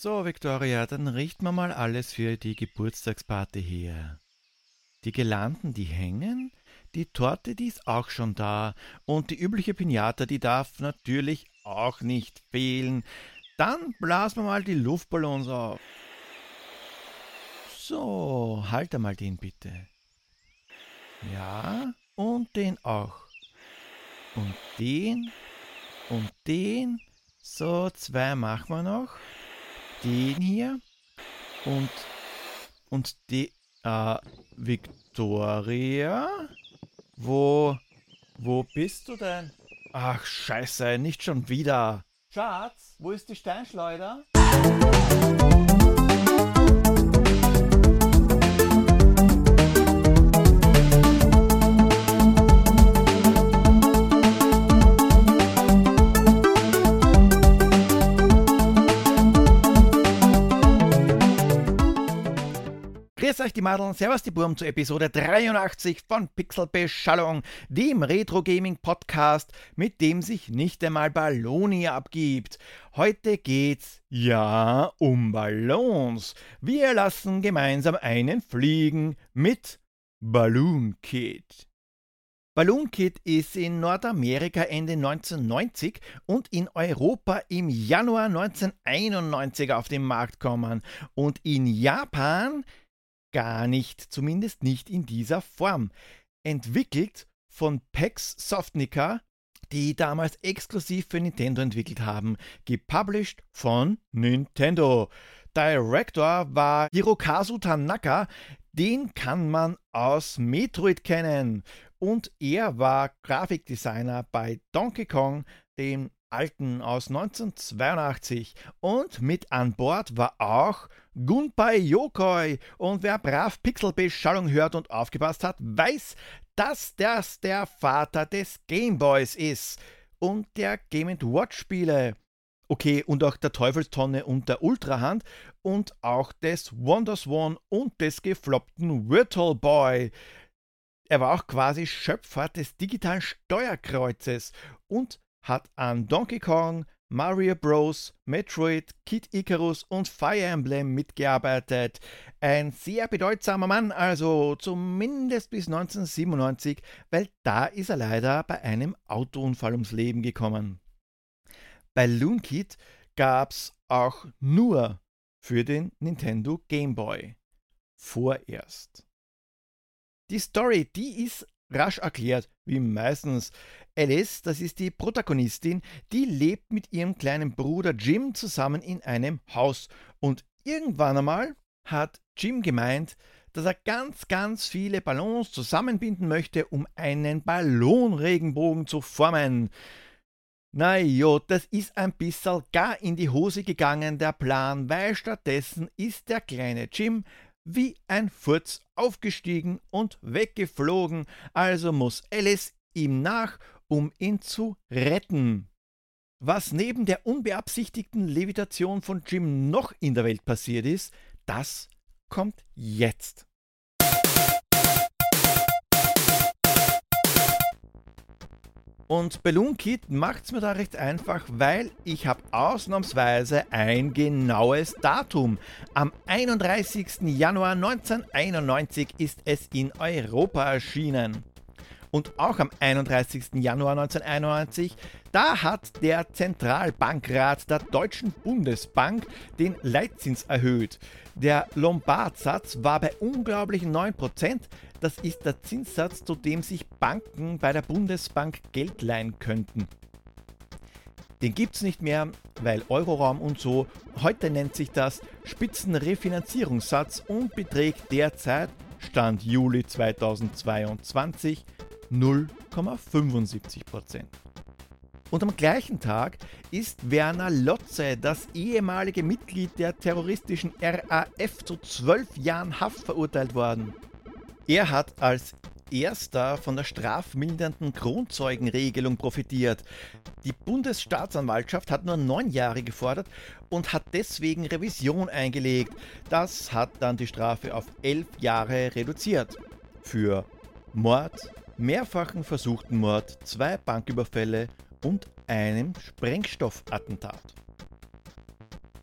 So, Victoria, dann richten wir mal alles für die Geburtstagsparty her. Die Gelanden, die hängen, die Torte, die ist auch schon da und die übliche Pinata, die darf natürlich auch nicht fehlen. Dann blasen wir mal die Luftballons auf. So, halt einmal den bitte. Ja, und den auch. Und den und den. So, zwei machen wir noch. Den hier. Und, und die, äh, Victoria? Wo, wo bist du denn? Ach, scheiße, nicht schon wieder. Schatz, wo ist die Steinschleuder? Grüß euch die Madeln, Servus die Burm zur Episode 83 von Pixelbeschallung, dem Retro-Gaming-Podcast, mit dem sich nicht einmal Balloni abgibt. Heute geht's, ja, um Ballons. Wir lassen gemeinsam einen fliegen mit Balloon Kid. Balloon Kid ist in Nordamerika Ende 1990 und in Europa im Januar 1991 auf den Markt gekommen und in Japan gar nicht, zumindest nicht in dieser Form. Entwickelt von Pex Softnica, die damals exklusiv für Nintendo entwickelt haben, gepublished von Nintendo. Director war Hirokazu Tanaka, den kann man aus Metroid kennen. Und er war Grafikdesigner bei Donkey Kong, dem alten aus 1982. Und mit an Bord war auch Gunpei Yokoi. Und wer brav Pixelbeschallung hört und aufgepasst hat, weiß, dass das der Vater des Gameboys ist und der Game Watch Spiele. Okay, und auch der Teufelstonne und der Ultrahand und auch des Wonderswan und des gefloppten Virtual Boy. Er war auch quasi Schöpfer des digitalen Steuerkreuzes und hat an Donkey Kong, Mario Bros., Metroid, Kid Icarus und Fire Emblem mitgearbeitet. Ein sehr bedeutsamer Mann, also zumindest bis 1997, weil da ist er leider bei einem Autounfall ums Leben gekommen. Bei Loon Kid gab's auch nur für den Nintendo Game Boy. Vorerst. Die Story, die ist rasch erklärt, wie meistens. Alice, das ist die Protagonistin, die lebt mit ihrem kleinen Bruder Jim zusammen in einem Haus. Und irgendwann einmal hat Jim gemeint, dass er ganz, ganz viele Ballons zusammenbinden möchte, um einen Ballonregenbogen zu formen. Na jo, das ist ein bisschen gar in die Hose gegangen, der Plan, weil stattdessen ist der kleine Jim wie ein Furz aufgestiegen und weggeflogen, also muss Alice ihm nach, um ihn zu retten. Was neben der unbeabsichtigten Levitation von Jim noch in der Welt passiert ist, das kommt jetzt. Und Balloon Kid macht es mir da recht einfach, weil ich habe ausnahmsweise ein genaues Datum. Am 31. Januar 1991 ist es in Europa erschienen. Und auch am 31. Januar 1991, da hat der Zentralbankrat der Deutschen Bundesbank den Leitzins erhöht. Der Lombardsatz war bei unglaublichen 9%. Das ist der Zinssatz, zu dem sich Banken bei der Bundesbank Geld leihen könnten. Den gibt es nicht mehr, weil Euroraum und so. Heute nennt sich das Spitzenrefinanzierungssatz und beträgt derzeit, Stand Juli 2022, 0,75% Und am gleichen Tag ist Werner Lotze, das ehemalige Mitglied der terroristischen RAF, zu zwölf Jahren Haft verurteilt worden. Er hat als erster von der strafmildernden Kronzeugenregelung profitiert. Die Bundesstaatsanwaltschaft hat nur neun Jahre gefordert und hat deswegen Revision eingelegt. Das hat dann die Strafe auf elf Jahre reduziert. Für Mord, mehrfachen versuchten Mord, zwei Banküberfälle und einem Sprengstoffattentat.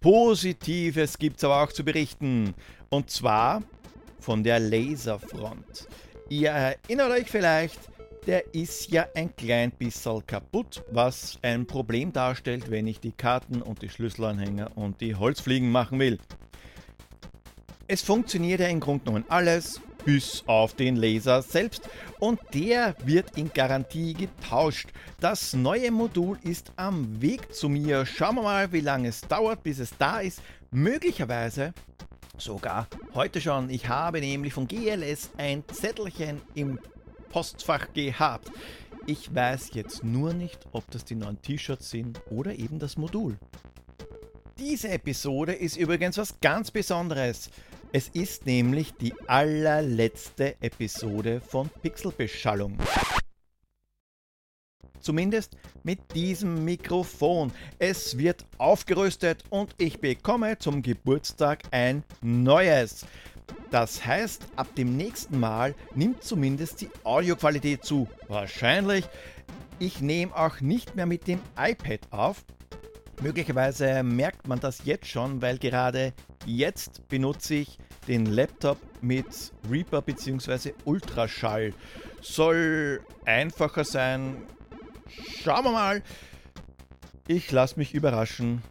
Positives gibt es aber auch zu berichten. Und zwar von der Laserfront. Ihr erinnert euch vielleicht, der ist ja ein klein bisschen kaputt, was ein Problem darstellt, wenn ich die Karten und die Schlüsselanhänger und die Holzfliegen machen will. Es funktioniert ja im Grunde genommen alles, bis auf den Laser selbst und der wird in Garantie getauscht. Das neue Modul ist am Weg zu mir. Schauen wir mal, wie lange es dauert, bis es da ist. Möglicherweise sogar heute schon. Ich habe nämlich von GLS ein Zettelchen im Postfach gehabt. Ich weiß jetzt nur nicht, ob das die neuen T-Shirts sind oder eben das Modul. Diese Episode ist übrigens was ganz Besonderes. Es ist nämlich die allerletzte Episode von Pixelbeschallung. Zumindest mit diesem Mikrofon. Es wird aufgerüstet und ich bekomme zum Geburtstag ein neues. Das heißt, ab dem nächsten Mal nimmt zumindest die Audioqualität zu. Wahrscheinlich. Ich nehme auch nicht mehr mit dem iPad auf, Möglicherweise merkt man das jetzt schon, weil gerade jetzt benutze ich den Laptop mit Reaper bzw. Ultraschall. Soll einfacher sein. Schauen wir mal. Ich lasse mich überraschen.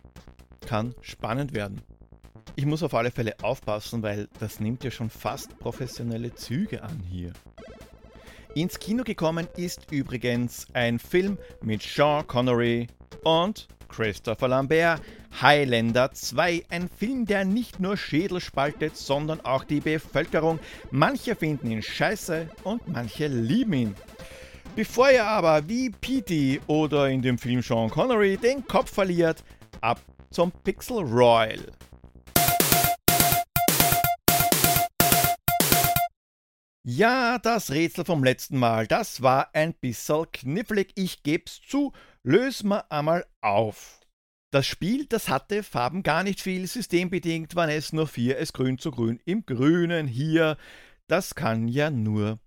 Kann spannend werden. Ich muss auf alle Fälle aufpassen, weil das nimmt ja schon fast professionelle Züge an hier. Ins Kino gekommen ist übrigens ein Film mit Sean Connery und Christopher Lambert, Highlander 2, ein Film, der nicht nur Schädel spaltet, sondern auch die Bevölkerung. Manche finden ihn scheiße und manche lieben ihn. Bevor er aber wie Petey oder in dem Film Sean Connery den Kopf verliert, ab zum Pixel Royal. Ja, das Rätsel vom letzten Mal, das war ein bisschen knifflig, ich geb's zu, lösen wir einmal auf. Das Spiel, das hatte Farben gar nicht viel, systembedingt waren es nur vier, es grün zu grün im Grünen hier. Das kann ja nur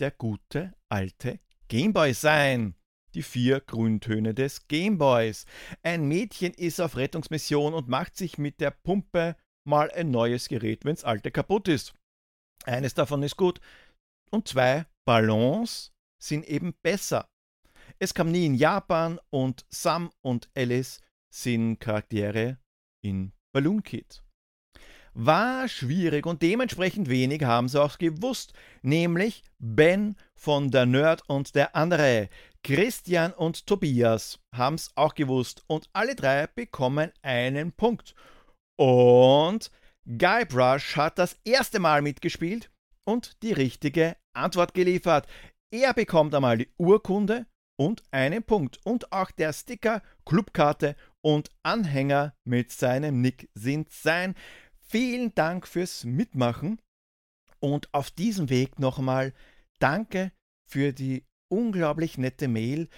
der gute alte Gameboy sein. Die vier Grüntöne des Gameboys. Ein Mädchen ist auf Rettungsmission und macht sich mit der Pumpe mal ein neues Gerät, wenn's alte kaputt ist. Eines davon ist gut und zwei Ballons sind eben besser. Es kam nie in Japan und Sam und Alice sind Charaktere in Balloon Kid. War schwierig und dementsprechend wenig haben sie auch gewusst, nämlich Ben von der Nerd und der andere. Christian und Tobias haben es auch gewusst und alle drei bekommen einen Punkt. Und Guybrush hat das erste Mal mitgespielt und die richtige Antwort geliefert. Er bekommt einmal die Urkunde und einen Punkt. Und auch der Sticker, Clubkarte und Anhänger mit seinem Nick sind sein. Vielen Dank fürs Mitmachen. Und auf diesem Weg nochmal danke für die unglaublich nette Mail.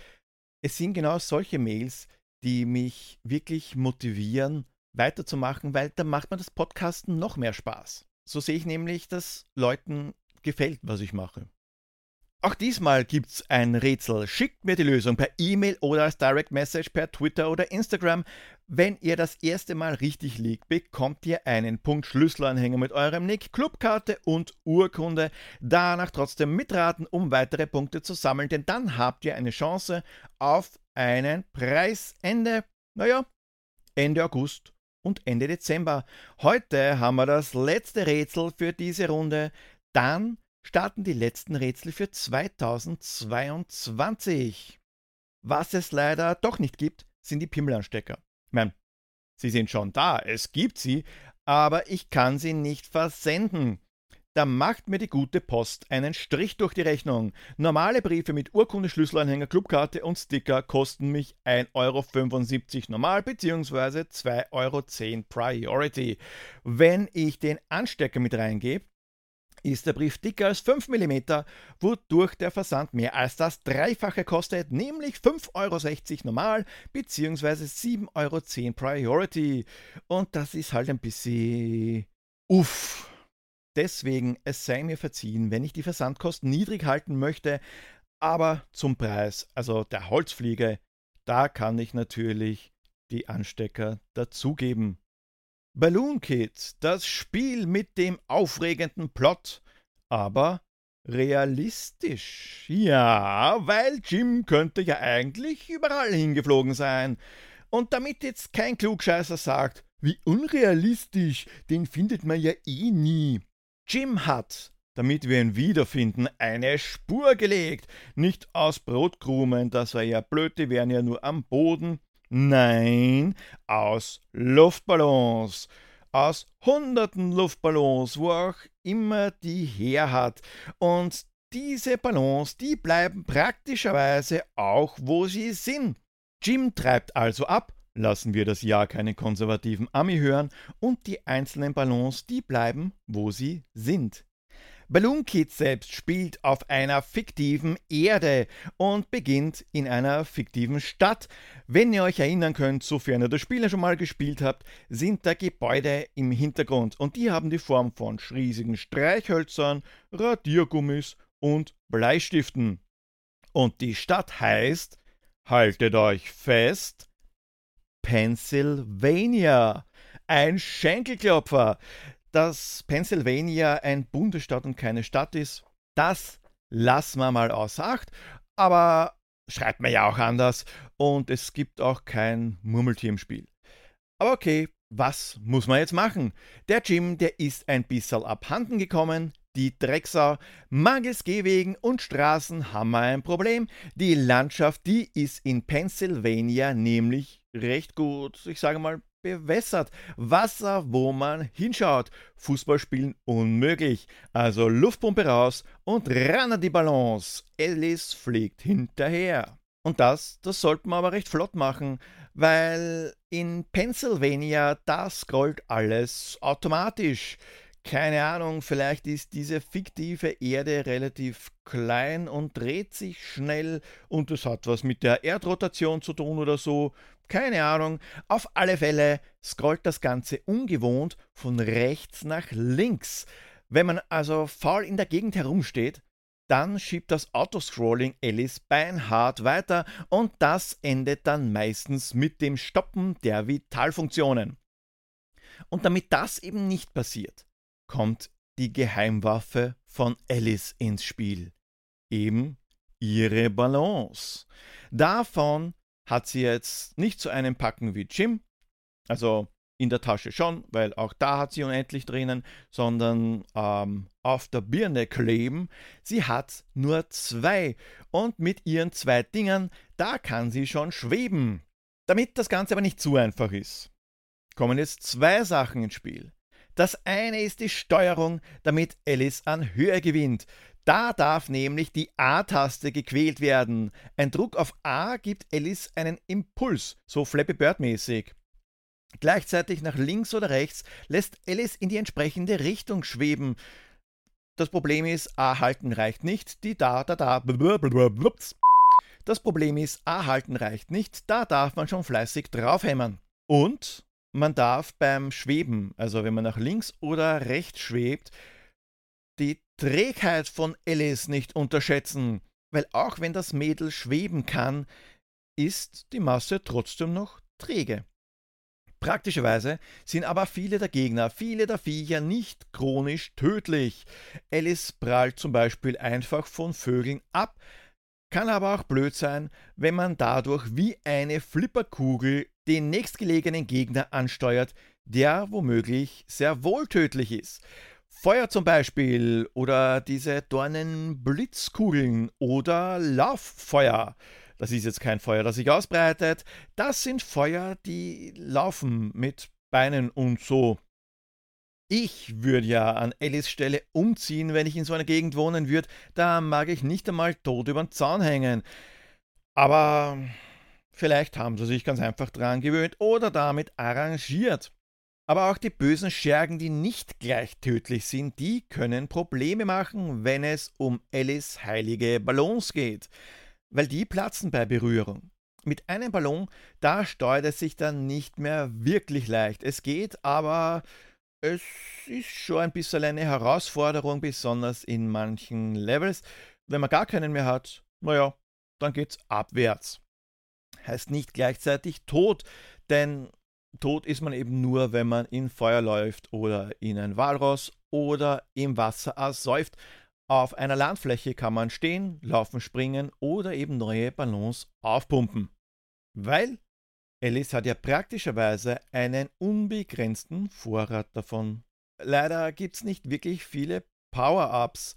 Es sind genau solche Mails, die mich wirklich motivieren, weiterzumachen, weil da macht mir das Podcasten noch mehr Spaß. So sehe ich nämlich, dass Leuten gefällt, was ich mache. Auch diesmal gibt's ein Rätsel. Schickt mir die Lösung per E-Mail oder als Direct Message per Twitter oder Instagram. Wenn ihr das erste Mal richtig liegt, bekommt ihr einen Punkt Schlüsselanhänger mit eurem Nick, Clubkarte und Urkunde. Danach trotzdem mitraten, um weitere Punkte zu sammeln, denn dann habt ihr eine Chance auf einen Preisende. Naja, Ende August und Ende Dezember. Heute haben wir das letzte Rätsel für diese Runde. Dann starten die letzten Rätsel für 2022. Was es leider doch nicht gibt, sind die Pimmelanstecker. Ich meine, sie sind schon da, es gibt sie, aber ich kann sie nicht versenden. Da macht mir die gute Post einen Strich durch die Rechnung. Normale Briefe mit Urkunde, Schlüsselanhänger, Clubkarte und Sticker kosten mich 1,75 Euro normal bzw. 2,10 Euro Priority. Wenn ich den Anstecker mit reingebe, ist der Brief dicker als 5 mm, wodurch der Versand mehr als das Dreifache kostet, nämlich 5,60 Euro normal bzw. 7,10 Euro Priority. Und das ist halt ein bisschen uff. Deswegen, es sei mir verziehen, wenn ich die Versandkosten niedrig halten möchte, aber zum Preis, also der Holzfliege, da kann ich natürlich die Anstecker dazugeben. Balloon Kid, das Spiel mit dem aufregenden Plot, aber realistisch. Ja, weil Jim könnte ja eigentlich überall hingeflogen sein. Und damit jetzt kein Klugscheißer sagt, wie unrealistisch, den findet man ja eh nie. Jim hat, damit wir ihn wiederfinden, eine Spur gelegt. Nicht aus Brotkrumen, das war ja blöd, die wären ja nur am Boden, Nein, aus Luftballons. Aus hunderten Luftballons, wo auch immer die her hat. Und diese Ballons, die bleiben praktischerweise auch, wo sie sind. Jim treibt also ab, lassen wir das Ja keinen konservativen Ami hören, und die einzelnen Ballons, die bleiben, wo sie sind. Balloon Kid selbst spielt auf einer fiktiven Erde und beginnt in einer fiktiven Stadt. Wenn ihr euch erinnern könnt, sofern ihr das Spiel schon mal gespielt habt, sind da Gebäude im Hintergrund und die haben die Form von riesigen Streichhölzern, Radiergummis und Bleistiften. Und die Stadt heißt, haltet euch fest, Pennsylvania. Ein Schenkelklopfer dass Pennsylvania ein Bundesstaat und keine Stadt ist, das lassen wir mal außer Acht. Aber schreibt man ja auch anders und es gibt auch kein Murmeltier im Spiel. Aber okay, was muss man jetzt machen? Der Jim, der ist ein bisschen abhanden gekommen. Die Drecksau, mangels Gehwegen und Straßen haben wir ein Problem. Die Landschaft, die ist in Pennsylvania nämlich recht gut, ich sage mal, bewässert. Wasser, wo man hinschaut. Fußballspielen unmöglich. Also Luftpumpe raus und ran an die Ballons. Alice fliegt hinterher. Und das, das sollte man aber recht flott machen, weil in Pennsylvania, da scrollt alles automatisch. Keine Ahnung, vielleicht ist diese fiktive Erde relativ klein und dreht sich schnell und es hat was mit der Erdrotation zu tun oder so. Keine Ahnung. Auf alle Fälle scrollt das Ganze ungewohnt von rechts nach links. Wenn man also faul in der Gegend herumsteht, dann schiebt das Autoscrolling Alice beinhart weiter und das endet dann meistens mit dem Stoppen der Vitalfunktionen. Und damit das eben nicht passiert, kommt die Geheimwaffe von Alice ins Spiel. Eben ihre Balance. Davon hat sie jetzt nicht so einen Packen wie Jim, also in der Tasche schon, weil auch da hat sie unendlich drinnen, sondern ähm, auf der Birne kleben. Sie hat nur zwei und mit ihren zwei Dingern, da kann sie schon schweben. Damit das Ganze aber nicht zu einfach ist, kommen jetzt zwei Sachen ins Spiel. Das eine ist die Steuerung, damit Alice an Höhe gewinnt. Da darf nämlich die A-Taste gequält werden. Ein Druck auf A gibt Alice einen Impuls, so Flappy Bird mäßig. Gleichzeitig nach links oder rechts lässt Alice in die entsprechende Richtung schweben. Das Problem ist, A halten reicht nicht, die da, da, da, das Problem ist, A halten reicht nicht, da darf man schon fleißig draufhämmern. Und man darf beim Schweben, also wenn man nach links oder rechts schwebt, die Trägheit von Alice nicht unterschätzen, weil auch wenn das Mädel schweben kann, ist die Masse trotzdem noch träge. Praktischerweise sind aber viele der Gegner, viele der Viecher nicht chronisch tödlich. Alice prallt zum Beispiel einfach von Vögeln ab, kann aber auch blöd sein, wenn man dadurch wie eine Flipperkugel den nächstgelegenen Gegner ansteuert, der womöglich sehr wohltödlich ist. Feuer zum Beispiel oder diese Dornenblitzkugeln oder Lauffeuer. Das ist jetzt kein Feuer, das sich ausbreitet. Das sind Feuer, die laufen mit Beinen und so. Ich würde ja an Ellis Stelle umziehen, wenn ich in so einer Gegend wohnen würde. Da mag ich nicht einmal tot über den Zaun hängen. Aber vielleicht haben sie sich ganz einfach dran gewöhnt oder damit arrangiert. Aber auch die bösen Schergen, die nicht gleich tödlich sind, die können Probleme machen, wenn es um Ellis heilige Ballons geht. Weil die platzen bei Berührung. Mit einem Ballon, da steuert es sich dann nicht mehr wirklich leicht. Es geht, aber es ist schon ein bisschen eine Herausforderung, besonders in manchen Levels. Wenn man gar keinen mehr hat, naja, dann geht's abwärts. Heißt nicht gleichzeitig tot, denn tot ist man eben nur, wenn man in Feuer läuft oder in ein Walross oder im Wasser ersäuft. Auf einer Landfläche kann man stehen, laufen, springen oder eben neue Ballons aufpumpen. Weil Alice hat ja praktischerweise einen unbegrenzten Vorrat davon. Leider gibt es nicht wirklich viele Power-Ups.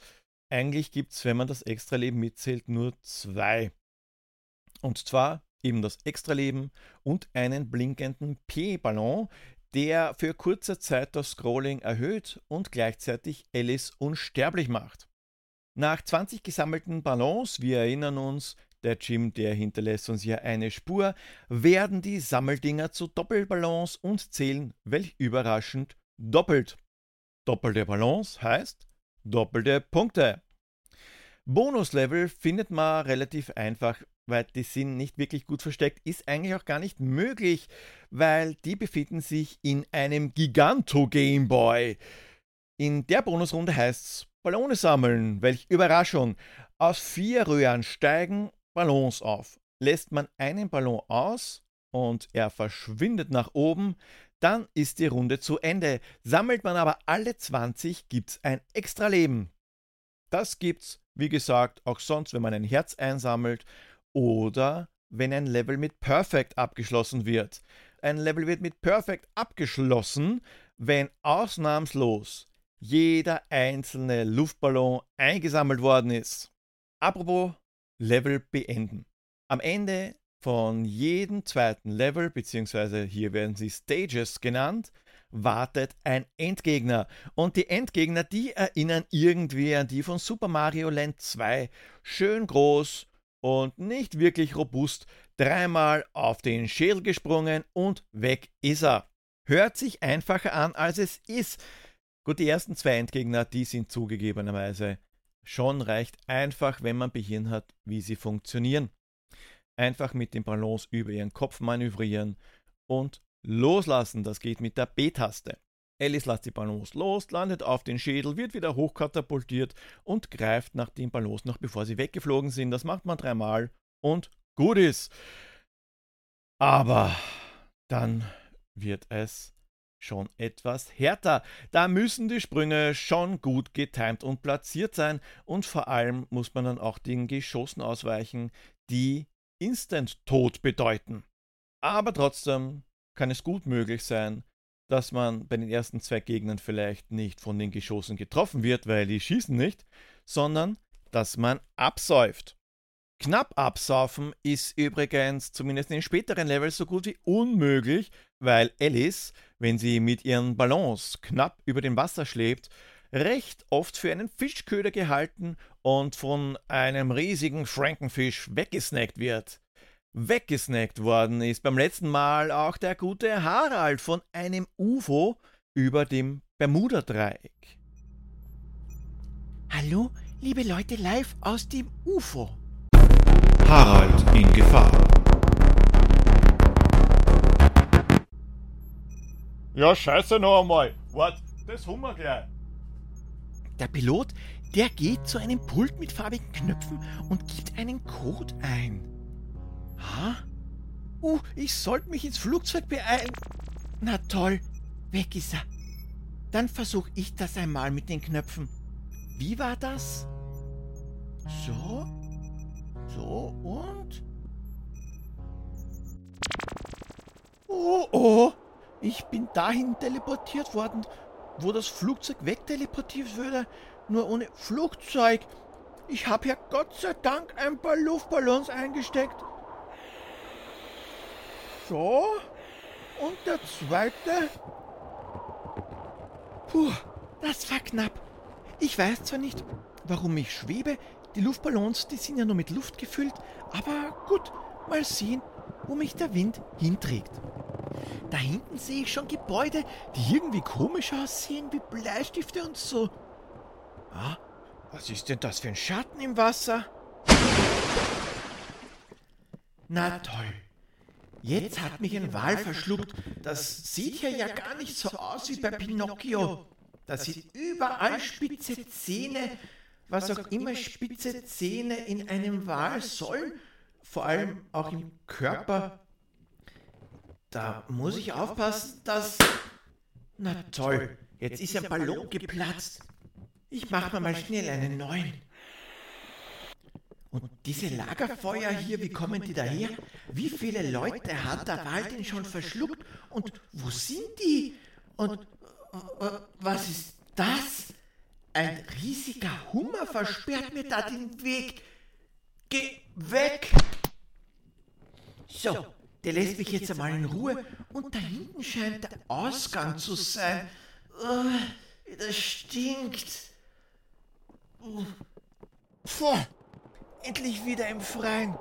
Eigentlich gibt es, wenn man das Extraleben mitzählt, nur zwei. Und zwar eben das Extraleben und einen blinkenden P-Ballon, der für kurze Zeit das Scrolling erhöht und gleichzeitig Alice unsterblich macht. Nach 20 gesammelten Ballons, wir erinnern uns, der Jim, der hinterlässt uns ja eine Spur, werden die Sammeldinger zu Doppelballons und zählen, welch überraschend, doppelt. Doppelte Ballons heißt doppelte Punkte. Bonuslevel findet man relativ einfach, weil die sind nicht wirklich gut versteckt, ist eigentlich auch gar nicht möglich, weil die befinden sich in einem Giganto Gameboy. In der Bonusrunde heißt es Ballone sammeln. Welch Überraschung! Aus vier Röhren steigen Ballons auf. Lässt man einen Ballon aus und er verschwindet nach oben, dann ist die Runde zu Ende. Sammelt man aber alle 20, gibt's ein extra Leben. Das gibt's, wie gesagt, auch sonst, wenn man ein Herz einsammelt oder wenn ein Level mit Perfect abgeschlossen wird. Ein Level wird mit Perfect abgeschlossen, wenn ausnahmslos jeder einzelne Luftballon eingesammelt worden ist. Apropos Level beenden. Am Ende von jedem zweiten Level, beziehungsweise hier werden sie Stages genannt, wartet ein Endgegner. Und die Endgegner, die erinnern irgendwie an die von Super Mario Land 2. Schön groß und nicht wirklich robust. Dreimal auf den Schädel gesprungen und weg ist er. Hört sich einfacher an, als es ist. Gut, die ersten zwei Endgegner, die sind zugegebenerweise schon recht einfach, wenn man Behirn hat, wie sie funktionieren. Einfach mit dem Ballons über ihren Kopf manövrieren und loslassen. Das geht mit der B-Taste. Alice lässt die Ballons los, landet auf den Schädel, wird wieder hochkatapultiert und greift nach den Ballons noch bevor sie weggeflogen sind. Das macht man dreimal und gut ist. Aber dann wird es schon etwas härter. Da müssen die Sprünge schon gut getimt und platziert sein und vor allem muss man dann auch den Geschossen ausweichen, die Instant-Tod bedeuten. Aber trotzdem kann es gut möglich sein, dass man bei den ersten zwei Gegnern vielleicht nicht von den Geschossen getroffen wird, weil die schießen nicht, sondern dass man absäuft. Knapp absaufen ist übrigens zumindest in den späteren Levels so gut wie unmöglich, weil Alice, wenn sie mit ihren Ballons knapp über dem Wasser schlägt, recht oft für einen Fischköder gehalten und von einem riesigen Frankenfisch weggesnackt wird. Weggesnackt worden ist beim letzten Mal auch der gute Harald von einem UFO über dem Bermuda-Dreieck. Hallo, liebe Leute, live aus dem UFO. Harald in Gefahr. Ja, scheiße noch einmal. Wart, das haben wir gleich. Der Pilot, der geht zu einem Pult mit farbigen Knöpfen und gibt einen Code ein. Ha? Uh, ich sollte mich ins Flugzeug beeilen. Na toll, weg ist er. Dann versuche ich das einmal mit den Knöpfen. Wie war das? So? So und? Oh, oh, ich bin dahin teleportiert worden, wo das Flugzeug wegteleportiert würde, nur ohne Flugzeug. Ich habe ja Gott sei Dank ein paar Luftballons eingesteckt. So, und der zweite? Puh, das war knapp. Ich weiß zwar nicht, warum ich schwebe, die Luftballons, die sind ja nur mit Luft gefüllt, aber gut, mal sehen, wo mich der Wind hinträgt. Da hinten sehe ich schon Gebäude, die irgendwie komisch aussehen, wie Bleistifte und so. Ah, was ist denn das für ein Schatten im Wasser? Na toll. Jetzt hat mich ein Wal verschluckt. Das sieht hier ja gar nicht so aus wie bei Pinocchio. Da sind überall spitze Zähne was auch immer spitze Zähne in einem Wal sollen, vor allem auch im Körper. Da muss ich aufpassen, dass... Na toll, jetzt ist der Ballon geplatzt. Ich mach mir mal schnell einen neuen. Und diese Lagerfeuer hier, wie kommen die daher? Wie viele Leute hat der Wald denn schon verschluckt? Und wo sind die? Und äh, was ist das? Ein riesiger Hummer versperrt mir da den Weg. Geh weg! So, der lässt mich jetzt einmal in Ruhe. Und da hinten scheint der Ausgang zu sein. Oh, das stinkt. Puh, endlich wieder im Freien.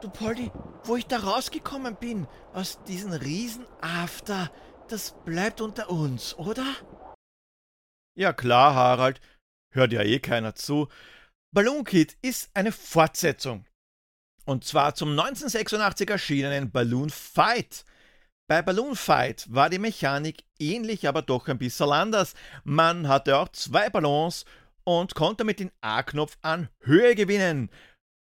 Du Poldi, wo ich da rausgekommen bin aus diesem Riesenafter, das bleibt unter uns, oder? Ja klar, Harald. Hört ja eh keiner zu. Balloon Kid ist eine Fortsetzung. Und zwar zum 1986 erschienenen Balloon Fight. Bei Balloon Fight war die Mechanik ähnlich, aber doch ein bisschen anders. Man hatte auch zwei Ballons und konnte mit dem A-Knopf an Höhe gewinnen,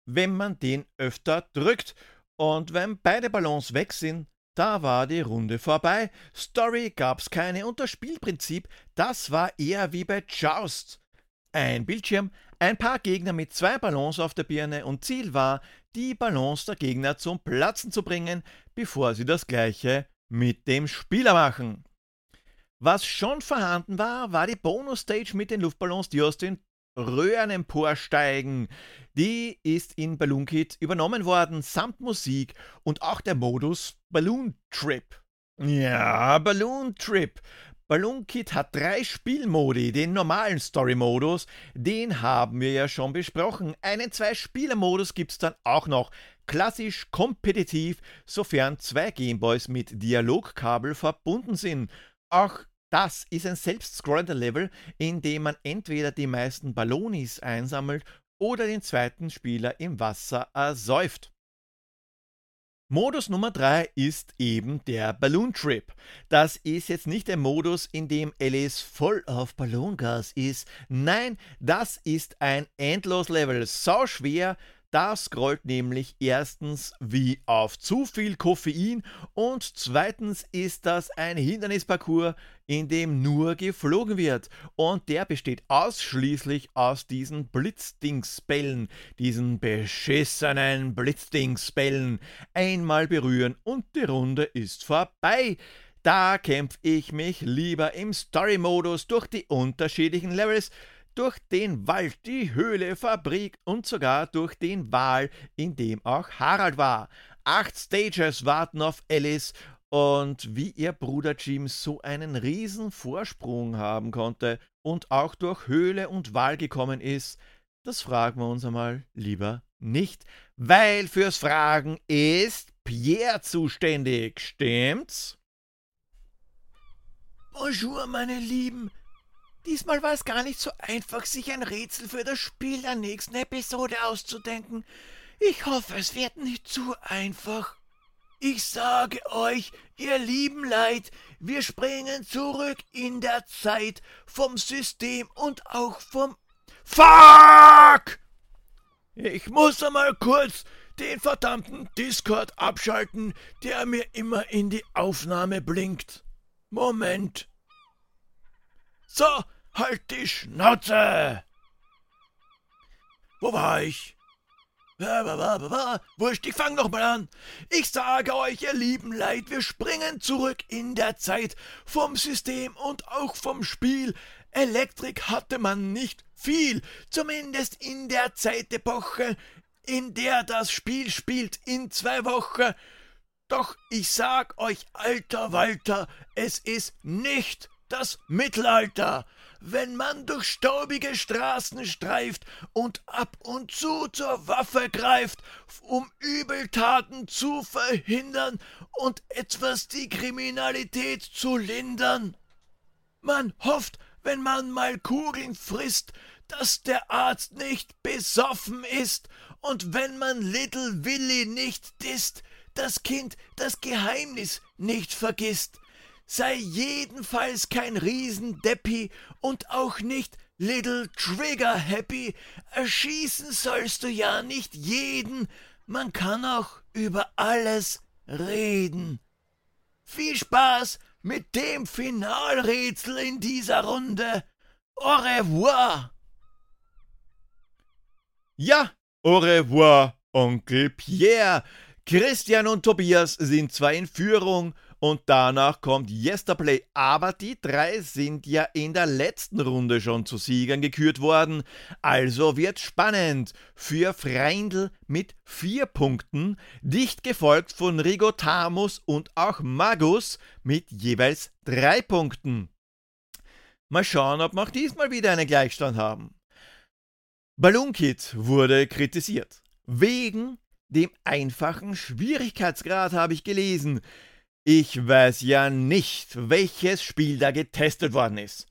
wenn man den öfter drückt. Und wenn beide Ballons weg sind, da war die Runde vorbei. Story gab's keine und das Spielprinzip, das war eher wie bei Joust. Ein Bildschirm, ein paar Gegner mit zwei Ballons auf der Birne und Ziel war, die Ballons der Gegner zum Platzen zu bringen, bevor sie das gleiche mit dem Spieler machen. Was schon vorhanden war, war die Bonus-Stage mit den Luftballons, die aus den Röhren emporsteigen. Die ist in Balloon Kit übernommen worden, samt Musik und auch der Modus Balloon Trip. Ja, Balloon Trip. Balloon Kit hat drei Spielmodi. Den normalen Story-Modus, den haben wir ja schon besprochen. Einen Zwei-Spieler-Modus gibt's dann auch noch. Klassisch kompetitiv, sofern zwei Gameboys mit Dialogkabel verbunden sind. Auch das ist ein selbstscrollender Level, in dem man entweder die meisten Ballonis einsammelt oder den zweiten Spieler im Wasser ersäuft. Modus Nummer 3 ist eben der Balloon Trip. Das ist jetzt nicht der Modus, in dem Alice voll auf Ballongas ist. Nein, das ist ein Endlos-Level. So schwer, das scrollt nämlich erstens wie auf zu viel Koffein und zweitens ist das ein Hindernisparcours, in dem nur geflogen wird. Und der besteht ausschließlich aus diesen Blitzdingsbällen, diesen beschissenen Blitzdingsbällen. Einmal berühren und die Runde ist vorbei. Da kämpfe ich mich lieber im Story-Modus durch die unterschiedlichen Levels durch den Wald, die Höhle, Fabrik und sogar durch den Wal, in dem auch Harald war. Acht Stages warten auf Alice und wie ihr Bruder Jim so einen riesen Vorsprung haben konnte und auch durch Höhle und Wal gekommen ist, das fragen wir uns einmal lieber nicht, weil fürs Fragen ist Pierre zuständig, stimmt's? Bonjour, meine Lieben, Diesmal war es gar nicht so einfach, sich ein Rätsel für das Spiel der nächsten Episode auszudenken. Ich hoffe, es wird nicht zu einfach. Ich sage euch, ihr lieben Leid, wir springen zurück in der Zeit vom System und auch vom Fuck! Ich muss einmal kurz den verdammten Discord abschalten, der mir immer in die Aufnahme blinkt. Moment. So, Halt die Schnauze! Wo war ich? Wurscht, ich fang noch mal an. Ich sage euch, ihr lieben Leid, wir springen zurück in der Zeit vom System und auch vom Spiel. Elektrik hatte man nicht viel, zumindest in der Zeitepoche, in der das Spiel spielt, in zwei Wochen. Doch ich sag euch, alter Walter, es ist nicht das Mittelalter wenn man durch staubige Straßen streift und ab und zu zur Waffe greift, um Übeltaten zu verhindern und etwas die Kriminalität zu lindern. Man hofft, wenn man mal Kugeln frisst, dass der Arzt nicht besoffen ist und wenn man Little Willy nicht disst, das Kind das Geheimnis nicht vergisst sei jedenfalls kein Riesendeppi und auch nicht Little Trigger Happy. Erschießen sollst du ja nicht jeden, man kann auch über alles reden. Viel Spaß mit dem Finalrätsel in dieser Runde. Au revoir! Ja, au revoir, Onkel Pierre. Christian und Tobias sind zwar in Führung und danach kommt Yesterplay, aber die drei sind ja in der letzten Runde schon zu Siegern gekürt worden. Also wird spannend für Freindl mit vier Punkten, dicht gefolgt von Rigotamus und auch Magus mit jeweils drei Punkten. Mal schauen, ob wir auch diesmal wieder einen Gleichstand haben. Balloon Kid wurde kritisiert. Wegen dem einfachen Schwierigkeitsgrad habe ich gelesen. Ich weiß ja nicht, welches Spiel da getestet worden ist.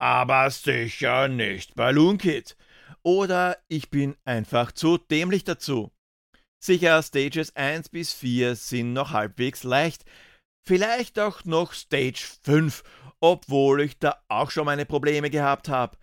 Aber sicher nicht Balloon Kid. Oder ich bin einfach zu dämlich dazu. Sicher, Stages 1 bis 4 sind noch halbwegs leicht. Vielleicht auch noch Stage 5, obwohl ich da auch schon meine Probleme gehabt habe.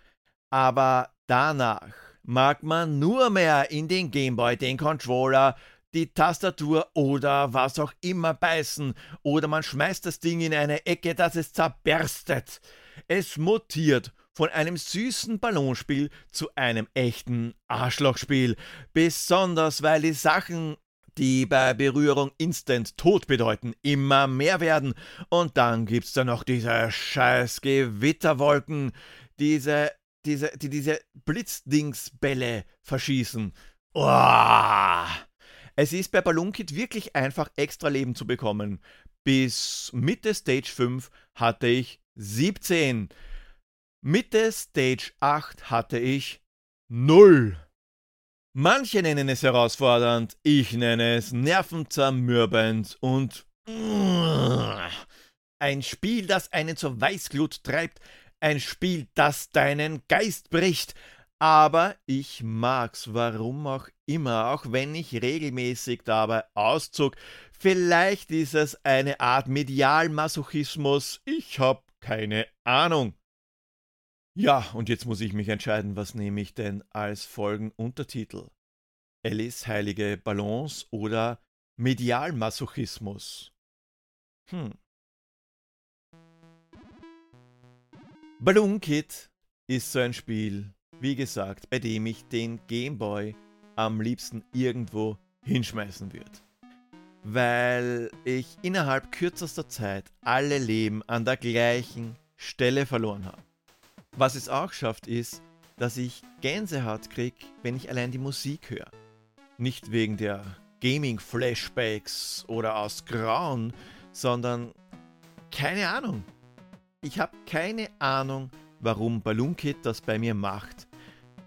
Aber danach mag man nur mehr in den Gameboy den Controller, die Tastatur oder was auch immer beißen oder man schmeißt das Ding in eine Ecke, dass es zerberstet. Es mutiert von einem süßen Ballonspiel zu einem echten Arschlochspiel, besonders weil die Sachen, die bei Berührung instant Tod bedeuten, immer mehr werden. Und dann gibt's da noch diese scheiß Gewitterwolken, diese diese, die diese Blitzdingsbälle verschießen. Oh. Es ist bei Balloon Kid wirklich einfach extra Leben zu bekommen. Bis Mitte Stage 5 hatte ich 17. Mitte Stage 8 hatte ich 0. Manche nennen es herausfordernd, ich nenne es nervenzermürbend und ein Spiel, das einen zur Weißglut treibt, ein Spiel, das deinen Geist bricht. Aber ich mag's, warum auch immer, auch wenn ich regelmäßig dabei auszog. Vielleicht ist es eine Art Medialmasochismus, ich hab keine Ahnung. Ja, und jetzt muss ich mich entscheiden, was nehme ich denn als Folgenuntertitel? Alice heilige Balance oder Medialmasochismus? Hm. Balloon Kid ist so ein Spiel, wie gesagt, bei dem ich den Gameboy am liebsten irgendwo hinschmeißen würde. Weil ich innerhalb kürzester Zeit alle Leben an der gleichen Stelle verloren habe. Was es auch schafft, ist, dass ich Gänsehaut krieg, wenn ich allein die Musik höre. Nicht wegen der Gaming-Flashbacks oder aus Grauen, sondern keine Ahnung. Ich habe keine Ahnung, warum Balloon Kid das bei mir macht.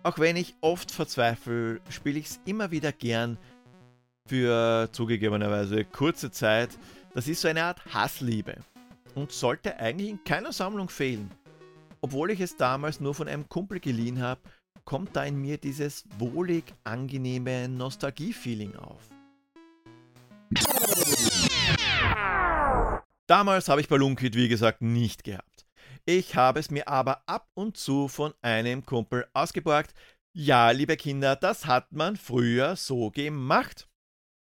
Auch wenn ich oft verzweifle, spiele ich es immer wieder gern für zugegebenerweise kurze Zeit. Das ist so eine Art Hassliebe und sollte eigentlich in keiner Sammlung fehlen. Obwohl ich es damals nur von einem Kumpel geliehen habe, kommt da in mir dieses wohlig angenehme Nostalgie-Feeling auf. Damals habe ich Balloon Kid, wie gesagt, nicht gehabt. Ich habe es mir aber ab und zu von einem Kumpel ausgeborgt. Ja, liebe Kinder, das hat man früher so gemacht.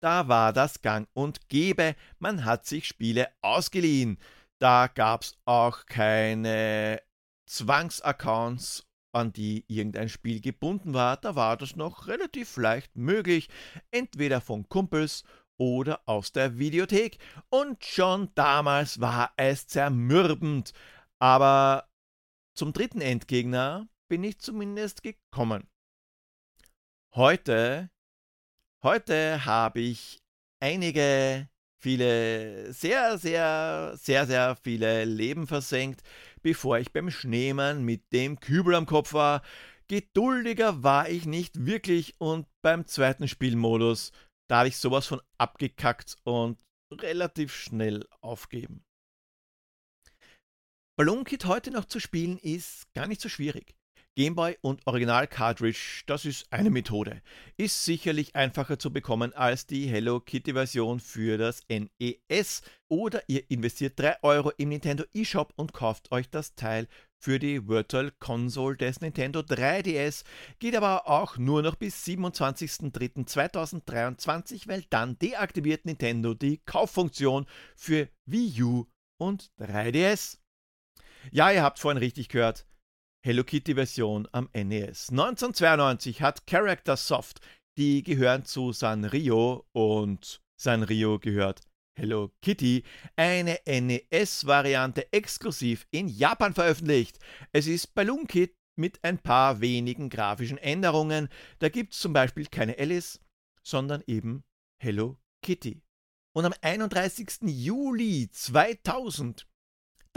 Da war das Gang und Gäbe, man hat sich Spiele ausgeliehen. Da gab es auch keine Zwangsaccounts, an die irgendein Spiel gebunden war. Da war das noch relativ leicht möglich, entweder von Kumpels oder aus der Videothek. Und schon damals war es zermürbend. Aber zum dritten Endgegner bin ich zumindest gekommen. Heute, heute habe ich einige, viele, sehr, sehr, sehr, sehr viele Leben versenkt, bevor ich beim Schneemann mit dem Kübel am Kopf war. Geduldiger war ich nicht wirklich und beim zweiten Spielmodus da habe ich sowas von abgekackt und relativ schnell aufgeben. Balloon Kid heute noch zu spielen ist gar nicht so schwierig. Gameboy und Original Cartridge, das ist eine Methode. Ist sicherlich einfacher zu bekommen als die Hello Kitty Version für das NES. Oder ihr investiert 3 Euro im Nintendo eShop und kauft euch das Teil für die Virtual Console des Nintendo 3DS, geht aber auch nur noch bis 27.03.2023, weil dann deaktiviert Nintendo die Kauffunktion für Wii U und 3DS. Ja, ihr habt vorhin richtig gehört. Hello Kitty Version am NES. 1992 hat Character Soft, die gehören zu Sanrio und Sanrio gehört Hello Kitty, eine NES-Variante exklusiv in Japan veröffentlicht. Es ist Balloon Kid mit ein paar wenigen grafischen Änderungen. Da gibt es zum Beispiel keine Alice, sondern eben Hello Kitty. Und am 31. Juli 2000,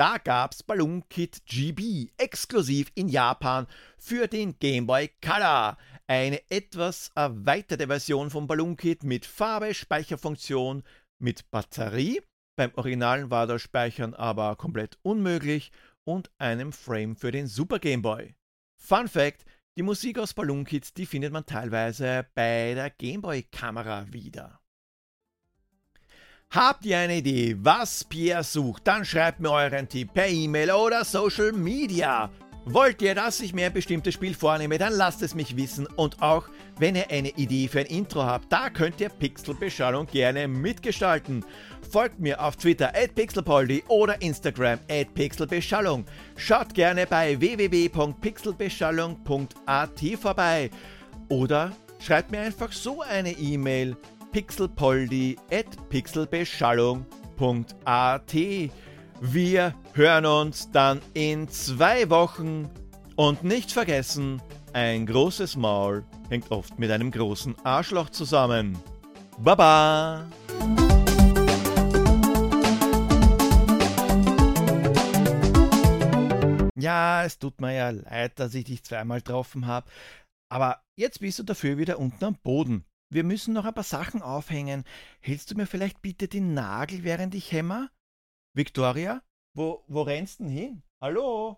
da gab's Balloon Kid GB exklusiv in Japan für den Game Boy Color. Eine etwas erweiterte Version von Balloon Kid mit Farbe, Speicherfunktion, mit Batterie. Beim Originalen war das Speichern aber komplett unmöglich und einem Frame für den Super Game Boy. Fun Fact: Die Musik aus Balloon Kids, die findet man teilweise bei der Game Boy Kamera wieder. Habt ihr eine Idee, was Pierre sucht? Dann schreibt mir euren Tipp per E-Mail oder Social Media. Wollt ihr, dass ich mir ein bestimmtes Spiel vornehme, dann lasst es mich wissen. Und auch, wenn ihr eine Idee für ein Intro habt, da könnt ihr Pixelbeschallung gerne mitgestalten. Folgt mir auf Twitter at pixelpoldi oder Instagram at pixelbeschallung. Schaut gerne bei www.pixelbeschallung.at vorbei. Oder schreibt mir einfach so eine E-Mail pixelpoldi at pixelbeschallung.at. Wir hören uns dann in zwei Wochen. Und nicht vergessen, ein großes Maul hängt oft mit einem großen Arschloch zusammen. Baba! Ja, es tut mir ja leid, dass ich dich zweimal getroffen habe. Aber jetzt bist du dafür wieder unten am Boden. Wir müssen noch ein paar Sachen aufhängen. Hältst du mir vielleicht bitte den Nagel, während ich hämmer? Victoria, wo, wo rennst du denn hin? Hallo?